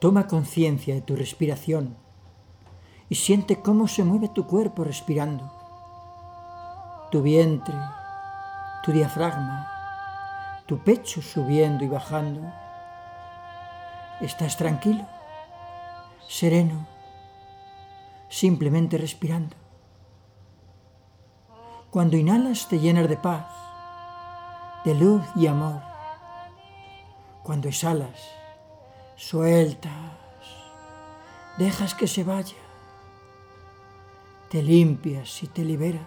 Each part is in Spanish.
Toma conciencia de tu respiración y siente cómo se mueve tu cuerpo respirando. Tu vientre, tu diafragma, tu pecho subiendo y bajando. ¿Estás tranquilo? Sereno, simplemente respirando. Cuando inhalas te llenas de paz, de luz y amor. Cuando exhalas, sueltas, dejas que se vaya, te limpias y te liberas.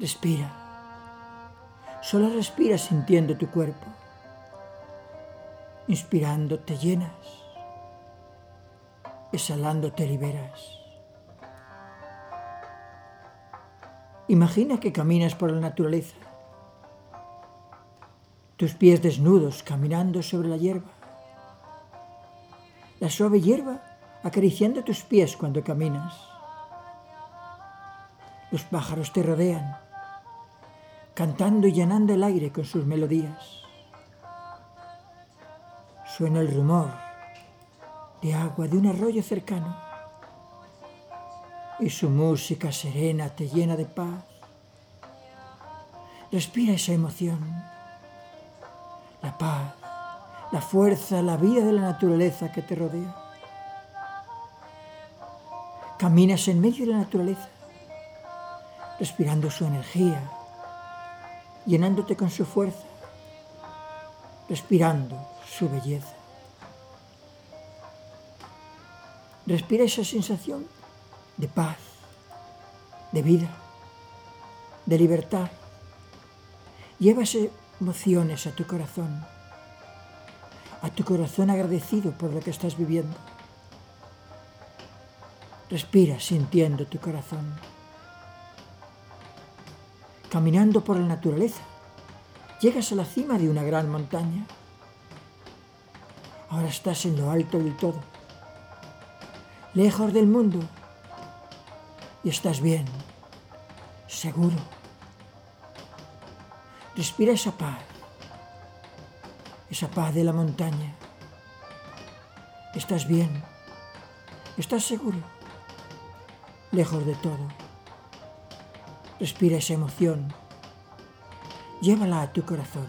Respira, solo respira sintiendo tu cuerpo. Inspirando te llenas, exhalando te liberas. Imagina que caminas por la naturaleza tus pies desnudos caminando sobre la hierba, la suave hierba acariciando tus pies cuando caminas. Los pájaros te rodean, cantando y llenando el aire con sus melodías. Suena el rumor de agua de un arroyo cercano y su música serena te llena de paz. Respira esa emoción la paz, la fuerza, la vida de la naturaleza que te rodea. Caminas en medio de la naturaleza, respirando su energía, llenándote con su fuerza, respirando su belleza. Respira esa sensación de paz, de vida, de libertad. Llévase emociones a tu corazón, a tu corazón agradecido por lo que estás viviendo. Respira sintiendo tu corazón. Caminando por la naturaleza, llegas a la cima de una gran montaña. Ahora estás en lo alto del todo, lejos del mundo, y estás bien, seguro Respira esa paz, esa paz de la montaña. Estás bien, estás seguro, lejos de todo. Respira esa emoción, llévala a tu corazón.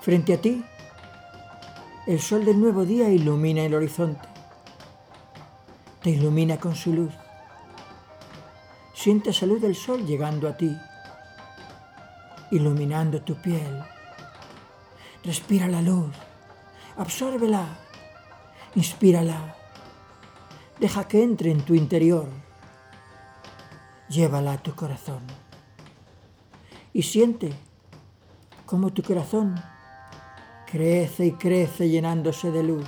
Frente a ti, el sol del nuevo día ilumina el horizonte, te ilumina con su luz. Siente esa luz del sol llegando a ti iluminando tu piel. Respira la luz, absórbela, inspírala, deja que entre en tu interior, llévala a tu corazón. Y siente cómo tu corazón crece y crece llenándose de luz.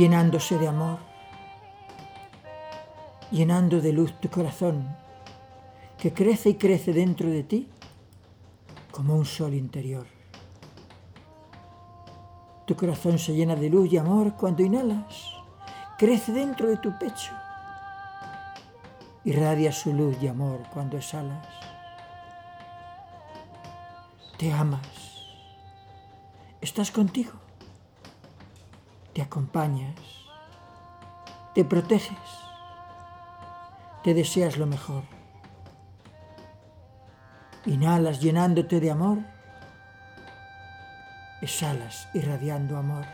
llenándose de amor, llenando de luz tu corazón, que crece y crece dentro de ti como un sol interior. Tu corazón se llena de luz y amor cuando inhalas, crece dentro de tu pecho, irradia su luz y amor cuando exhalas. Te amas, estás contigo te acompañas, te proteges, te deseas lo mejor. Inhalas llenándote de amor, exhalas irradiando amor.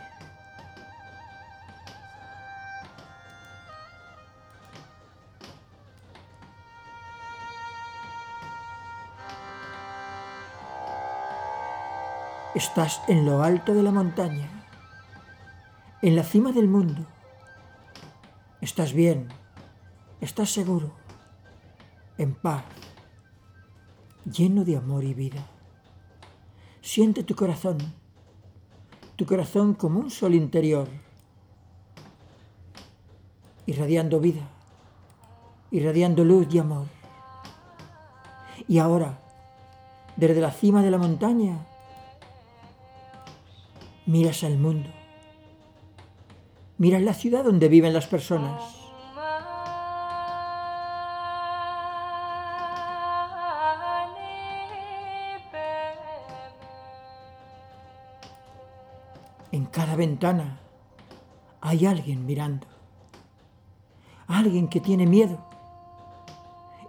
Estás en lo alto de la montaña en la cima del mundo, Estás bien, estás seguro, en paz, lleno de amor y vida. Siente tu corazón, tu corazón como un sol interior, irradiando vida, irradiando luz y amor. Y ahora, desde la cima de la montaña, miras al mundo, miras la ciudad donde viven las personas. En cada ventana hay alguien mirando, alguien que tiene miedo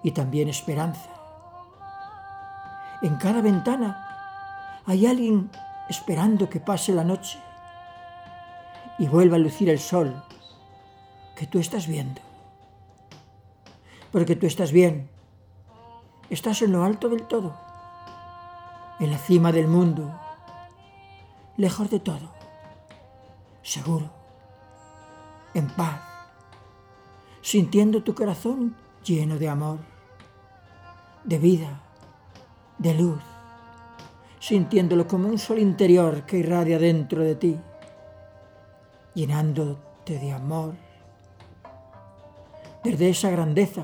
y también esperanza. En cada ventana hay alguien esperando que pase la noche y vuelva a lucir el sol que tú estás viendo. Porque tú estás bien, estás en lo alto del todo, en la cima del mundo, lejos de todo, seguro, en paz, sintiendo tu corazón lleno de amor, de vida, de luz, sintiéndolo como un sol interior que irradia dentro de ti, llenándote de amor. Desde esa grandeza,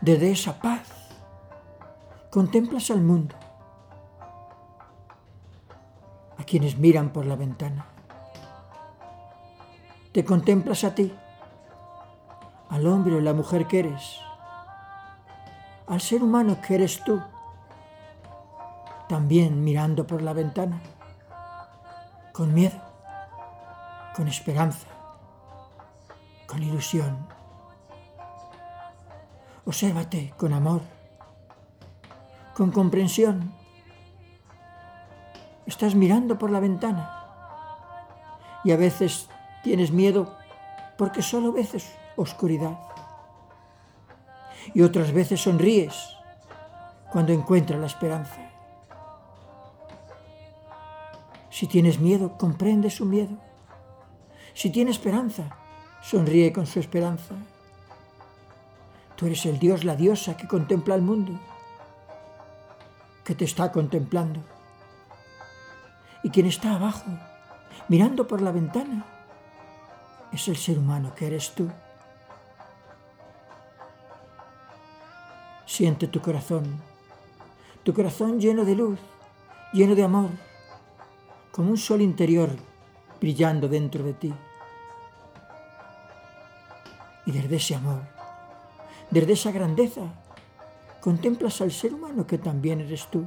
desde esa paz, contemplas al mundo, a quienes miran por la ventana. Te contemplas a ti, al hombre o la mujer que eres, al ser humano que eres tú, también mirando por la ventana, con miedo, con esperanza, con ilusión. Obsérvate con amor, con comprensión. Estás mirando por la ventana y a veces tienes miedo porque solo ves oscuridad y otras veces sonríes cuando encuentras la esperanza. Si tienes miedo, comprende su miedo. Si tiene esperanza, sonríe con su esperanza. Tú eres el Dios, la diosa que contempla el mundo, que te está contemplando. Y quien está abajo, mirando por la ventana, es el ser humano que eres tú. Siente tu corazón, tu corazón lleno de luz, lleno de amor, como un sol interior brillando dentro de ti. Y desde ese amor, desde esa grandeza, contemplas al ser humano que también eres tú.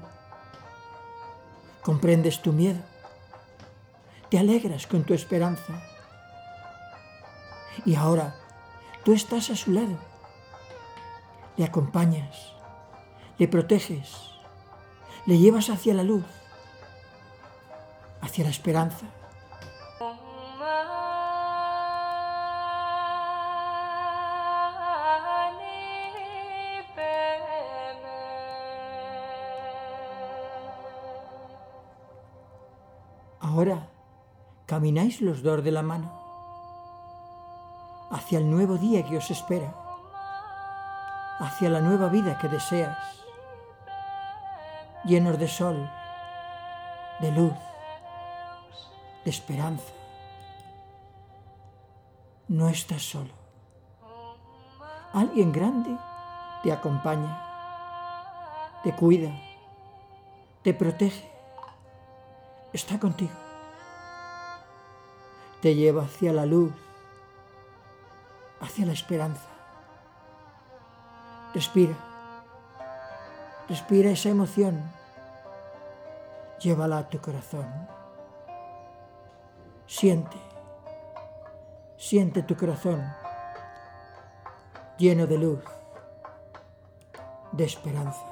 Comprendes tu miedo, te alegras con tu esperanza. Y ahora tú estás a su lado le acompañas, le proteges, le llevas hacia la luz, hacia la esperanza. Ahora camináis los dos de la mano hacia el nuevo día que os espera hacia la nueva vida que deseas, llenos de sol, de luz, de esperanza. No estás solo. Alguien grande te acompaña, te cuida, te protege, está contigo. Te lleva hacia la luz, hacia la esperanza. Respira. Respira esa emoción. Llévala a tu corazón. Siente. Siente tu corazón lleno de luz, de esperanza.